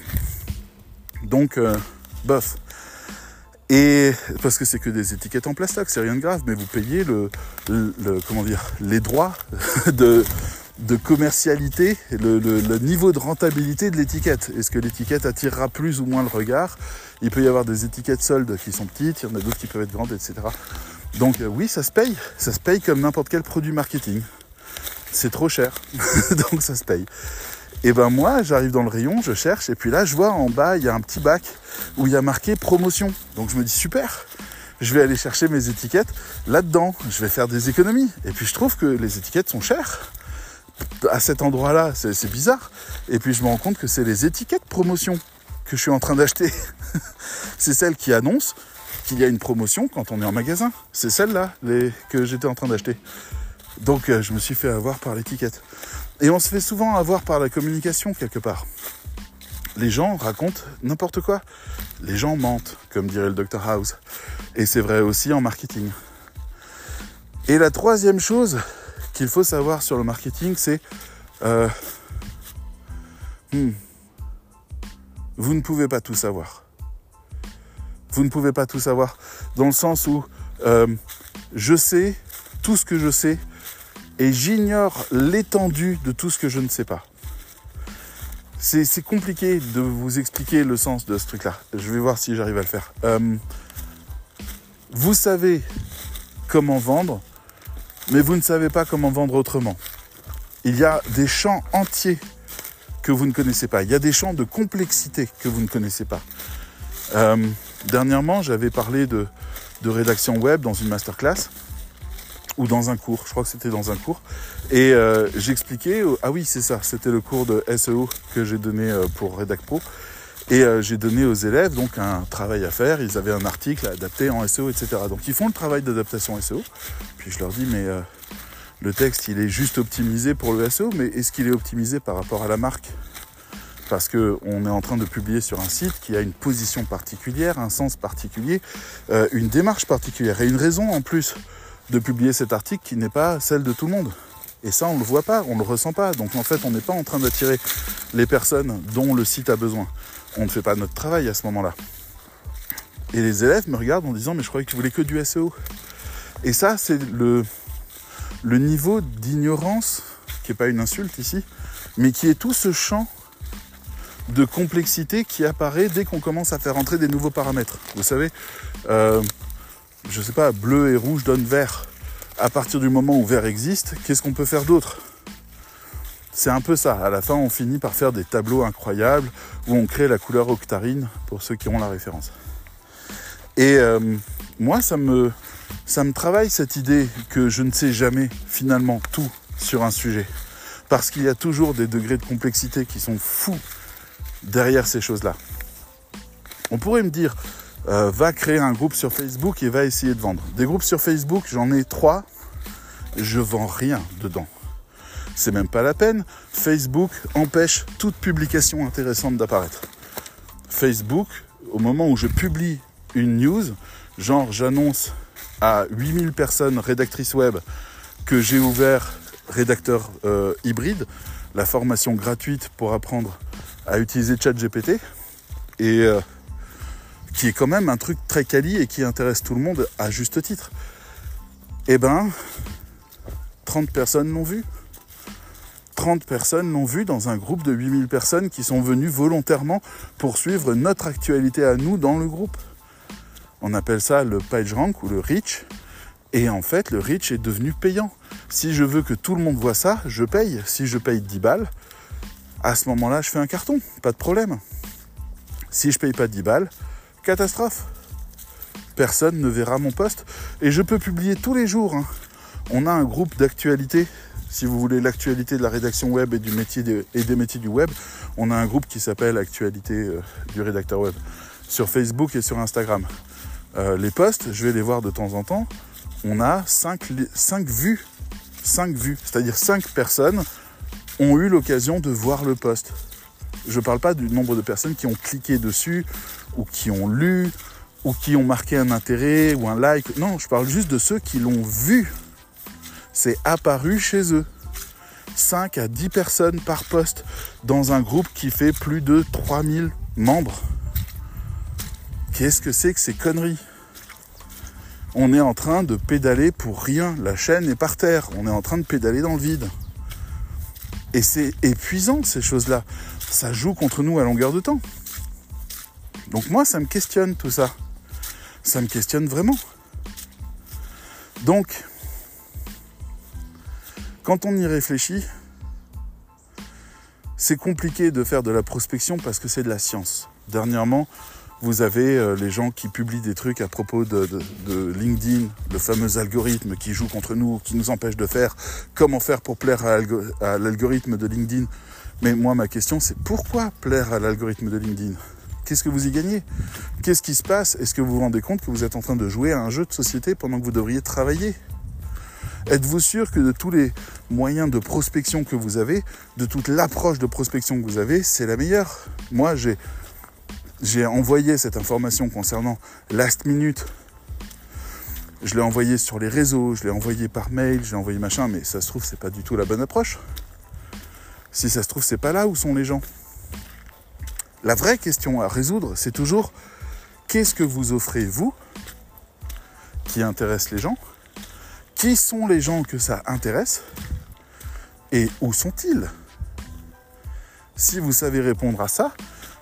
Donc, euh, bof. Et parce que c'est que des étiquettes en plastoc, c'est rien de grave, mais vous payez le, comment dire, les droits de, commercialité, le, le, niveau de rentabilité de l'étiquette. Est-ce que l'étiquette attirera plus ou moins le regard? Il peut y avoir des étiquettes soldes qui sont petites, il y en a d'autres qui peuvent être grandes, etc. Donc euh, oui, ça se paye. Ça se paye comme n'importe quel produit marketing. C'est trop cher, donc ça se paye. Et ben moi, j'arrive dans le rayon, je cherche, et puis là, je vois en bas, il y a un petit bac où il y a marqué promotion. Donc je me dis super, je vais aller chercher mes étiquettes là-dedans, je vais faire des économies. Et puis je trouve que les étiquettes sont chères. À cet endroit-là, c'est bizarre. Et puis je me rends compte que c'est les étiquettes promotion que je suis en train d'acheter. c'est celles qui annoncent qu'il y a une promotion quand on est en magasin. C'est celles-là que j'étais en train d'acheter. Donc euh, je me suis fait avoir par l'étiquette. Et on se fait souvent avoir par la communication quelque part. Les gens racontent n'importe quoi. Les gens mentent, comme dirait le Dr House. Et c'est vrai aussi en marketing. Et la troisième chose qu'il faut savoir sur le marketing, c'est... Euh, hmm, vous ne pouvez pas tout savoir. Vous ne pouvez pas tout savoir. Dans le sens où euh, je sais tout ce que je sais et j'ignore l'étendue de tout ce que je ne sais pas. C'est compliqué de vous expliquer le sens de ce truc-là. Je vais voir si j'arrive à le faire. Euh, vous savez comment vendre, mais vous ne savez pas comment vendre autrement. Il y a des champs entiers que vous ne connaissez pas. Il y a des champs de complexité que vous ne connaissez pas. Euh, dernièrement, j'avais parlé de, de rédaction web dans une masterclass ou dans un cours, je crois que c'était dans un cours. Et euh, j'expliquais, ah oui c'est ça, c'était le cours de SEO que j'ai donné euh, pour Redac Pro. Et euh, j'ai donné aux élèves donc un travail à faire, ils avaient un article adapté en SEO, etc. Donc ils font le travail d'adaptation SEO. Puis je leur dis, mais le texte il est juste optimisé pour le SEO, mais est-ce qu'il est optimisé par rapport à la marque? Parce qu'on est en train de publier sur un site qui a une position particulière, un sens particulier, une démarche particulière et une raison en plus de publier cet article qui n'est pas celle de tout le monde. Et ça, on ne le voit pas, on ne le ressent pas. Donc en fait, on n'est pas en train d'attirer les personnes dont le site a besoin. On ne fait pas notre travail à ce moment-là. Et les élèves me regardent en disant, mais je croyais que tu voulais que du SEO. Et ça, c'est le, le niveau d'ignorance, qui n'est pas une insulte ici, mais qui est tout ce champ de complexité qui apparaît dès qu'on commence à faire entrer des nouveaux paramètres. Vous savez, euh, je sais pas, bleu et rouge donnent vert. À partir du moment où vert existe, qu'est-ce qu'on peut faire d'autre? C'est un peu ça. À la fin, on finit par faire des tableaux incroyables où on crée la couleur octarine pour ceux qui ont la référence. Et euh, moi, ça me, ça me travaille cette idée que je ne sais jamais finalement tout sur un sujet. Parce qu'il y a toujours des degrés de complexité qui sont fous derrière ces choses-là. On pourrait me dire, euh, va créer un groupe sur Facebook et va essayer de vendre. Des groupes sur Facebook, j'en ai trois, je vends rien dedans. C'est même pas la peine. Facebook empêche toute publication intéressante d'apparaître. Facebook, au moment où je publie une news, genre j'annonce à 8000 personnes rédactrices web que j'ai ouvert rédacteur euh, hybride, la formation gratuite pour apprendre à utiliser ChatGPT. Et euh, qui est quand même un truc très quali et qui intéresse tout le monde à juste titre. Eh ben, 30 personnes l'ont vu. 30 personnes l'ont vu dans un groupe de 8000 personnes qui sont venues volontairement pour suivre notre actualité à nous dans le groupe. On appelle ça le PageRank ou le reach. Et en fait, le reach est devenu payant. Si je veux que tout le monde voit ça, je paye. Si je paye 10 balles, à ce moment-là, je fais un carton, pas de problème. Si je paye pas 10 balles, catastrophe. Personne ne verra mon poste et je peux publier tous les jours. hein. On a un groupe d'actualité, si vous voulez l'actualité de la rédaction web et, des métiers du web. On a un groupe qui s'appelle Actualité euh, du rédacteur web sur Facebook et sur Instagram. Euh, les posts, je vais les voir de temps en temps. On a 5, vues, 5 vues, c'est-à-dire 5 personnes ont eu l'occasion de voir le post. Je ne parle pas du nombre de personnes qui ont cliqué dessus ou qui ont lu ou qui ont marqué un intérêt ou un like. Non, je parle juste de ceux qui l'ont vu. C'est apparu chez eux. 5 à 10 personnes par poste dans un groupe qui fait plus de 3000 membres. Qu'est-ce que c'est que ces conneries? On est en train de pédaler pour rien. La chaîne est par terre. On est en train de pédaler dans le vide. Et c'est épuisant ces choses-là. Ça joue contre nous à longueur de temps. Donc moi, ça me questionne tout ça. Ça me questionne vraiment. Donc, quand on y réfléchit, c'est compliqué de faire de la prospection parce que c'est de la science. Dernièrement, vous avez euh, les gens qui publient des trucs à propos de, de- LinkedIn, le fameux algorithme qui joue contre nous, qui nous empêche de faire, comment faire pour plaire à l'algorithme de LinkedIn? Mais moi, ma question, c'est pourquoi plaire à l'algorithme de LinkedIn? Qu'est-ce que vous y gagnez? Qu'est-ce qui se passe? Est-ce que vous vous rendez compte que vous êtes en train de jouer à un jeu de société pendant que vous devriez travailler? Êtes-vous sûr que de tous les moyens de prospection que vous avez, de toute l'approche de prospection que vous avez, c'est la meilleure? Moi, j'ai envoyé cette information concernant Last Minute. Je l'ai envoyé sur les réseaux, je l'ai envoyé par mail, je l'ai envoyé machin, mais ça se trouve, c'est pas du tout la bonne approche. Si ça se trouve, c'est pas là où sont les gens. La vraie question à résoudre, c'est toujours qu'est-ce que vous offrez vous qui intéresse les gens? Qui sont les gens que ça intéresse? Et où sont-ils? Si vous savez répondre à ça,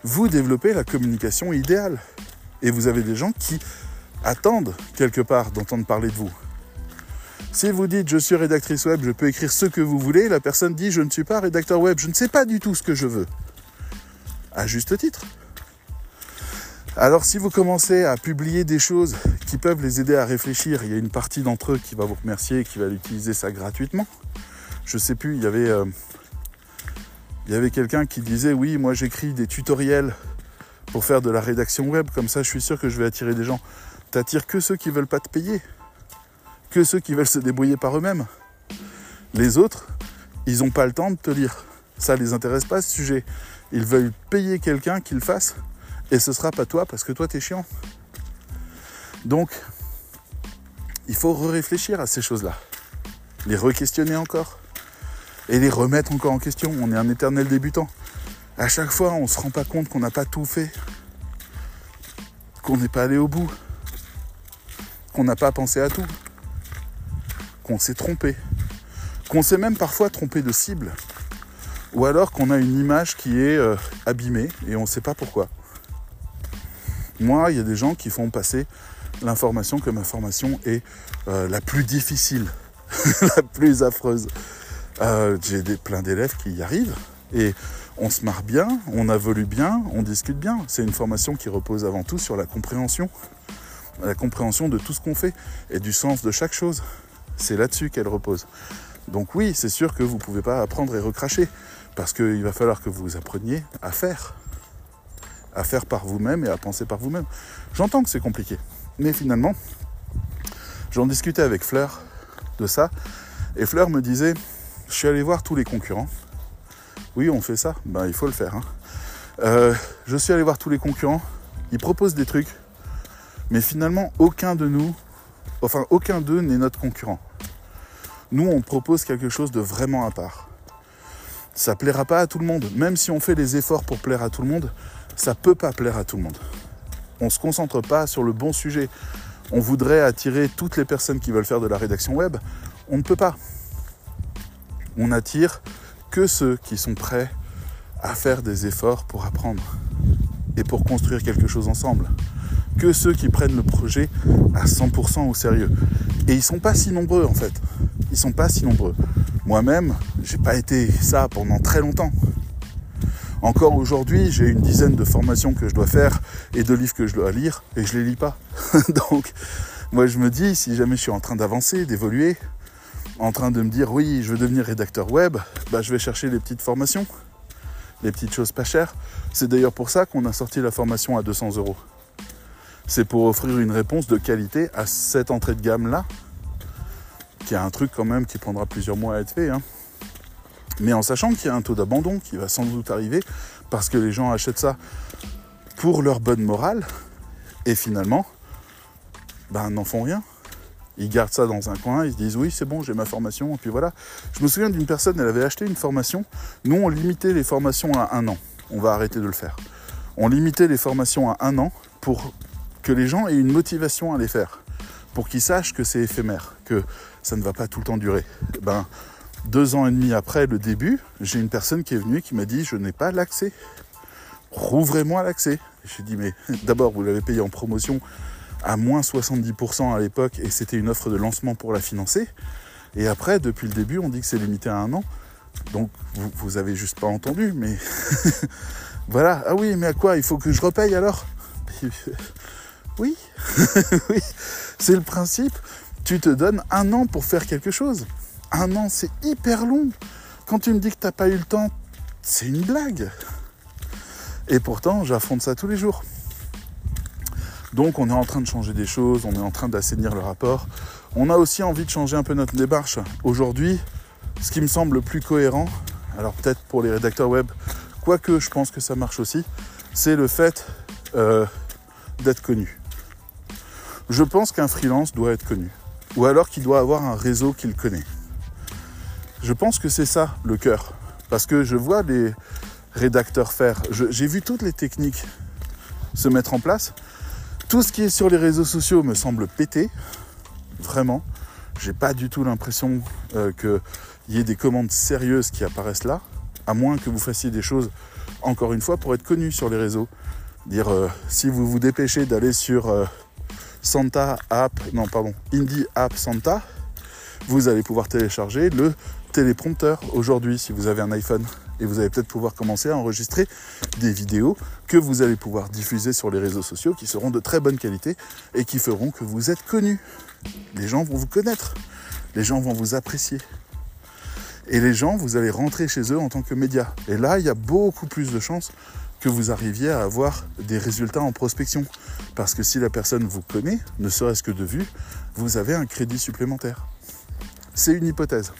vous développez la communication idéale. Et vous avez des gens qui attendent quelque part d'entendre parler de vous. Si vous dites je suis rédactrice web, je peux écrire ce que vous voulez, la personne dit je ne suis pas rédacteur web, je ne sais pas du tout ce que je veux. À juste titre. Alors si vous commencez à publier des choses qui peuvent les aider à réfléchir, il y a une partie d'entre eux qui va vous remercier, qui va utiliser ça gratuitement. Je sais plus, il y avait, euh, avait quelqu'un qui disait oui, moi j'écris des tutoriels pour faire de la rédaction web, comme ça je suis sûr que je vais attirer des gens. T'attires que ceux qui veulent pas te payer, que ceux qui veulent se débrouiller par eux-mêmes. Les autres, ils n'ont pas le temps de te lire. Ça les intéresse pas ce sujet. Ils veulent payer quelqu'un qui le fasse et ce sera pas toi parce que toi t'es chiant. Donc, il faut réfléchir à ces choses-là, les re-questionner encore. Et les remettre encore en question. On est un éternel débutant. À chaque fois, on se rend pas compte qu'on n'a pas tout fait, qu'on n'est pas allé au bout, qu'on n'a pas pensé à tout, qu'on s'est trompé, qu'on s'est même parfois trompé de cible, ou alors qu'on a une image qui est euh, abîmée et on ne sait pas pourquoi. Moi, il y a des gens qui font passer l'information comme information est euh, la plus difficile, la plus affreuse. Euh, J'ai plein d'élèves qui y arrivent et on se marre bien, on évolue bien, on discute bien. C'est une formation qui repose avant tout sur la compréhension, la compréhension de tout ce qu'on fait et du sens de chaque chose. C'est là-dessus qu'elle repose. Donc oui, c'est sûr que vous ne pouvez pas apprendre et recracher, parce qu'il va falloir que vous appreniez à faire, à faire par vous-même et à penser par vous-même. J'entends que c'est compliqué, mais finalement, j'en discutais avec Fleur de ça, et Fleur me disait, je suis allé voir tous les concurrents. Oui, on fait ça, ben il faut le faire. hein. Euh, je suis allé voir tous les concurrents, ils proposent des trucs, mais finalement, aucun de nous, enfin aucun d'eux n'est notre concurrent. Nous, on propose quelque chose de vraiment à part. Ça plaira pas à tout le monde. Même si on fait les efforts pour plaire à tout le monde, ça peut pas plaire à tout le monde. On se concentre pas sur le bon sujet. On voudrait attirer toutes les personnes qui veulent faire de la rédaction web. On ne peut pas. On attire que ceux qui sont prêts à faire des efforts pour apprendre et pour construire quelque chose ensemble. Que ceux qui prennent le projet à 100% au sérieux. Et ils sont pas si nombreux en fait. Ils sont pas si nombreux. Moi-même, j'ai pas été ça pendant très longtemps. Encore aujourd'hui, j'ai une dizaine de formations que je dois faire et de livres que je dois lire et je les lis pas. Donc, moi je me dis, si jamais je suis en train d'avancer, d'évoluer, en train de me dire oui, je veux devenir rédacteur web, bah, je vais chercher les petites formations, les petites choses pas chères. C'est d'ailleurs pour ça qu'on a sorti la formation à 200 euros. C'est pour offrir une réponse de qualité à cette entrée de gamme là, qui est un truc quand même qui prendra plusieurs mois à être fait. Hein mais en sachant qu'il y a un taux d'abandon qui va sans doute arriver parce que les gens achètent ça pour leur bonne morale et finalement ben n'en font rien. Ils gardent ça dans un coin, ils se disent oui c'est bon j'ai ma formation et puis voilà. Je me souviens d'une personne, elle avait acheté une formation. Nous on limitait les formations à un an. On va arrêter de le faire. On limitait les formations à un an pour que les gens aient une motivation à les faire, pour qu'ils sachent que c'est éphémère, que ça ne va pas tout le temps durer. Ben deux ans et demi après le début, j'ai une personne qui est venue qui m'a dit Je n'ai pas l'accès. Rouvrez-moi l'accès. J'ai dit Mais d'abord, vous l'avez payé en promotion à moins 70% à l'époque et c'était une offre de lancement pour la financer. Et après, depuis le début, on dit que c'est limité à un an. Donc, vous, vous avez juste pas entendu, mais voilà. Ah oui, mais à quoi? Il faut que je repaye alors? Oui, oui, c'est le principe. Tu te donnes un an pour faire quelque chose. Un an, c'est hyper long. Quand tu me dis que tu n'as pas eu le temps, c'est une blague. Et pourtant, j'affronte ça tous les jours. Donc on est en train de changer des choses, on est en train d'assainir le rapport. On a aussi envie de changer un peu notre démarche. Aujourd'hui, ce qui me semble le plus cohérent, alors peut-être pour les rédacteurs web, quoique je pense que ça marche aussi, c'est le fait euh, d'être connu. Je pense qu'un freelance doit être connu. Ou alors qu'il doit avoir un réseau qu'il connaît. Je pense que c'est ça le cœur. Parce que je vois les rédacteurs faire. J'ai vu toutes les techniques se mettre en place. Tout ce qui est sur les réseaux sociaux me semble péter. Vraiment. J'ai pas du tout l'impression euh, qu'il y ait des commandes sérieuses qui apparaissent là. À moins que vous fassiez des choses, encore une fois, pour être connu sur les réseaux. Dire euh, si vous vous dépêchez d'aller sur euh, Santa App, non pardon, Indie App Santa, vous allez pouvoir télécharger le téléprompteur aujourd'hui si vous avez un iPhone. Et vous allez peut-être pouvoir commencer à enregistrer des vidéos que vous allez pouvoir diffuser sur les réseaux sociaux qui seront de très bonne qualité et qui feront que vous êtes connu. Les gens vont vous connaître. Les gens vont vous apprécier. Et les gens, vous allez rentrer chez eux en tant que média. Et là, il y a beaucoup plus de chances que vous arriviez à avoir des résultats en prospection. Parce que si la personne vous connaît, ne serait-ce que de vue, vous avez un crédit supplémentaire. C'est une hypothèse.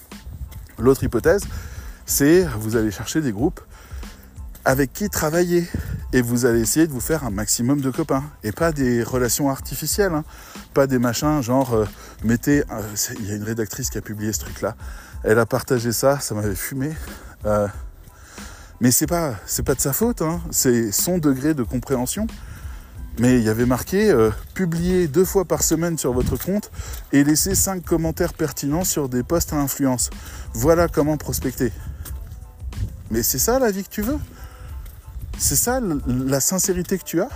L'autre hypothèse, c'est vous allez chercher des groupes avec qui travailler et vous allez essayer de vous faire un maximum de copains et pas des relations artificielles, hein. pas des machins genre euh, mettez. Euh, il y a une rédactrice qui a publié ce truc-là, elle a partagé ça, ça m'avait fumé. Euh, mais c'est pas pas de sa faute, hein. c'est son degré de compréhension mais il y avait marqué euh, publier deux fois par semaine sur votre compte et laisser cinq commentaires pertinents sur des posts à influence. Voilà comment prospecter. Mais c'est ça la vie que tu veux? C'est ça la sincérité que tu as?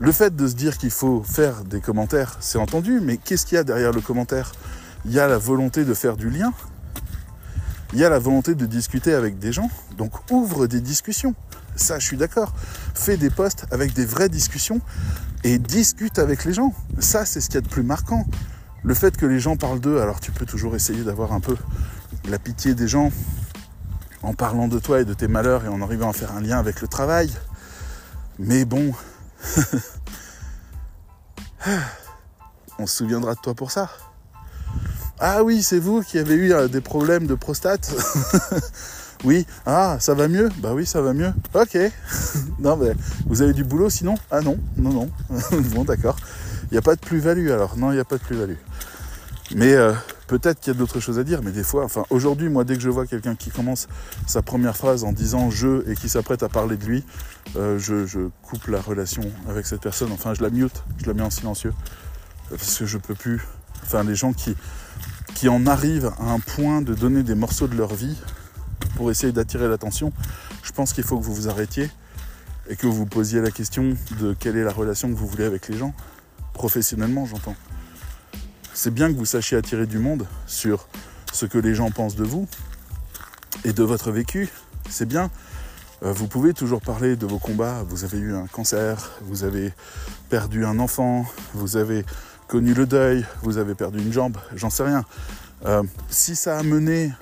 Le fait de se dire qu'il faut faire des commentaires, c'est entendu, mais qu'est-ce qu'il y a derrière le commentaire? Il y a la volonté de faire du lien. Il y a la volonté de discuter avec des gens. Donc ouvre des discussions. Ça, je suis d'accord. Fais des posts avec des vraies discussions et discute avec les gens. Ça, c'est ce qu'il y a de plus marquant. Le fait que les gens parlent d'eux, alors tu peux toujours essayer d'avoir un peu la pitié des gens en parlant de toi et de tes malheurs et en arrivant à faire un lien avec le travail. Mais bon, on se souviendra de toi pour ça. Ah oui, c'est vous qui avez eu euh, des problèmes de prostate. Oui, ah, ça va mieux Bah oui, ça va mieux. Ok. non, mais vous avez du boulot sinon? Ah non, non, non. bon, d'accord. Il n'y a pas de plus-value alors. Non, il n'y a pas de plus-value. Mais euh, peut-être qu'il y a d'autres choses à dire, mais des fois, enfin, aujourd'hui, moi, dès que je vois quelqu'un qui commence sa première phrase en disant je et qui s'apprête à parler de lui, euh, je, coupe la relation avec cette personne. Enfin, je la mute, je la mets en silencieux. Parce que je peux plus. Enfin, les gens qui, qui en arrivent à un point de donner des morceaux de leur vie, pour essayer d'attirer l'attention, je pense qu'il faut que vous vous arrêtiez et que vous posiez la question de quelle est la relation que vous voulez avec les gens, professionnellement j'entends. C'est bien que vous sachiez attirer du monde sur ce que les gens pensent de vous et de votre vécu, c'est bien, Euh, vous pouvez toujours parler de vos combats. Vous avez eu un cancer, vous avez perdu un enfant, vous avez connu le deuil, vous avez perdu une jambe, j'en sais rien. Euh, si ça a mené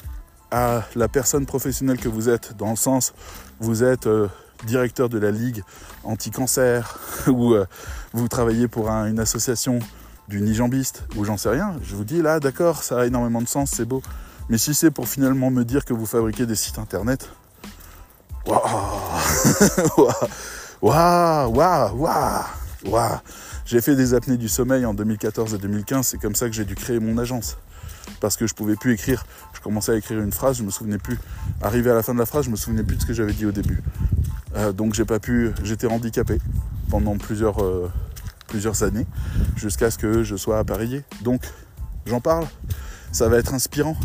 à la personne professionnelle que vous êtes, dans le sens vous êtes euh, directeur de la ligue anti-cancer ou vous travaillez pour une association du nijambiste ou j'en sais rien, je vous dis là d'accord, ça a énormément de sens, c'est beau. Mais si c'est pour finalement me dire que vous fabriquez des sites internet, waouh, waouh, waouh, waouh, J'ai fait des apnées du sommeil en 2014 et 2015, c'est comme ça que j'ai dû créer mon agence. Parce que je pouvais plus écrire. Je commençais à écrire une phrase, je me souvenais plus. Arrivé à la fin de la phrase, je me souvenais plus de ce que j'avais dit au début. Euh, donc j'ai pas pu, j'étais handicapé pendant plusieurs, euh, années, jusqu'à ce que je sois appareillé. Donc j'en parle, ça va être inspirant.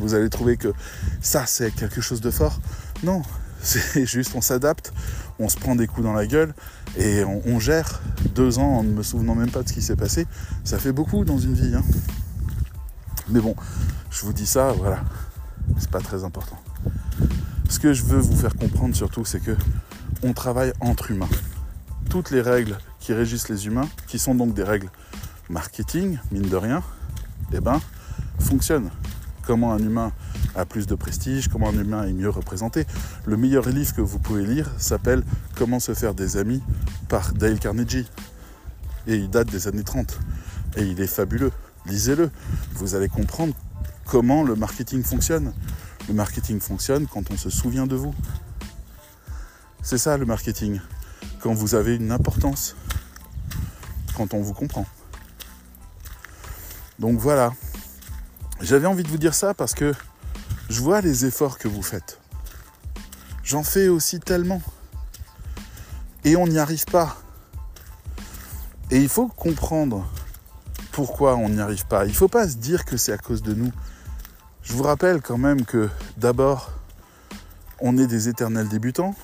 Vous allez trouver que ça c'est quelque chose de fort. Non, c'est juste on s'adapte, on se prend des coups dans la gueule et on, gère deux ans en ne me souvenant même pas de ce qui s'est passé. Ça fait beaucoup dans une vie. Hein. Mais bon, je vous dis ça, voilà, c'est pas très important. Ce que je veux vous faire comprendre surtout, c'est que on travaille entre humains. Toutes les règles qui régissent les humains, qui sont donc des règles marketing, mine de rien, eh ben, fonctionnent comment un humain a plus de prestige, comment un humain est mieux représenté. Le meilleur livre que vous pouvez lire s'appelle Comment se faire des amis par Dale Carnegie. Et il date des années 30. Et il est fabuleux. Lisez-le. Vous allez comprendre comment le marketing fonctionne. Le marketing fonctionne quand on se souvient de vous. C'est ça le marketing. Quand vous avez une importance. Quand on vous comprend. Donc voilà, j'avais envie de vous dire ça parce que je vois les efforts que vous faites. J'en fais aussi tellement. Et on n'y arrive pas. Et il faut comprendre pourquoi on n'y arrive pas. Il ne faut pas se dire que c'est à cause de nous. Je vous rappelle quand même que d'abord, on est des éternels débutants.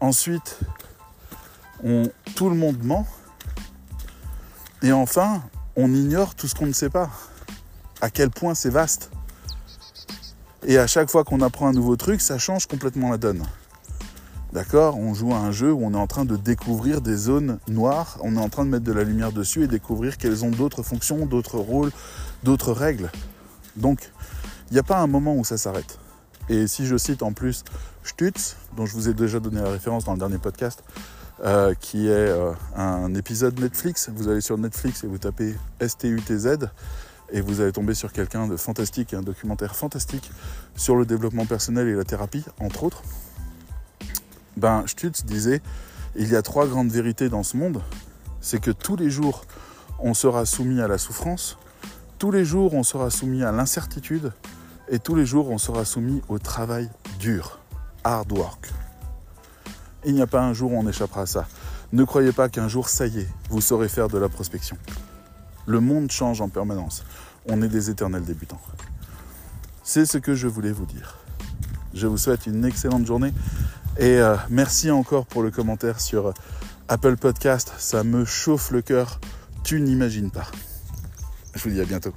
Ensuite, tout le monde ment. Et enfin, on ignore tout ce qu'on ne sait pas à quel point c'est vaste. Et à chaque fois qu'on apprend un nouveau truc, ça change complètement la donne. D'accord? On joue à un jeu où on est en train de découvrir des zones noires, on est en train de mettre de la lumière dessus et découvrir qu'elles ont d'autres fonctions, d'autres rôles, d'autres règles. Donc, il n'y a pas un moment où ça s'arrête. Et si je cite en plus Stutz, dont je vous ai déjà donné la référence dans le dernier podcast, euh, qui est euh, un épisode Netflix, vous allez sur Netflix et vous tapez STUTZ, et vous allez tomber sur quelqu'un de fantastique, un documentaire fantastique sur le développement personnel et la thérapie, entre autres. Ben, Stutz disait, il y a trois grandes vérités dans ce monde. C'est que tous les jours, on sera soumis à la souffrance, tous les jours, on sera soumis à l'incertitude, et tous les jours, on sera soumis au travail dur, hard work. Il n'y a pas un jour où on échappera à ça. Ne croyez pas qu'un jour, ça y est, vous saurez faire de la prospection. Le monde change en permanence. On est des éternels débutants. C'est ce que je voulais vous dire. Je vous souhaite une excellente journée et euh, merci encore pour le commentaire sur Apple Podcast. Ça me chauffe le cœur. Tu n'imagines pas. Je vous dis à bientôt.